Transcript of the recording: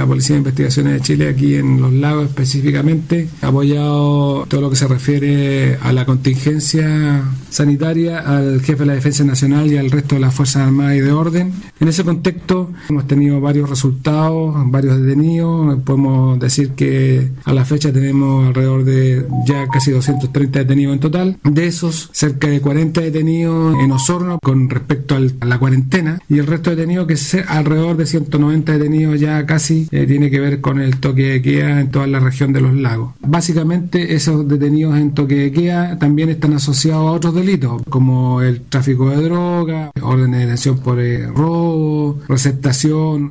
la Policía de Investigaciones de Chile aquí en Los Lagos específicamente, apoyado todo lo que se refiere a la contingencia sanitaria, al jefe de la Defensa Nacional y al resto de las Fuerzas Armadas y de Orden. En ese contexto hemos tenido varios resultados, varios detenidos. Podemos decir que a la fecha tenemos alrededor de ya casi 230 detenidos en total. De esos, cerca de 40 detenidos en Osorno con respecto a la cuarentena y el resto de detenidos que es alrededor de 190 detenidos ya casi eh, tiene que ver con el toque de queda en toda la región de los lagos. Básicamente esos detenidos en toque de queda también están asociados a otros delitos como el tráfico de droga, orden de detención por eh, robo, receptación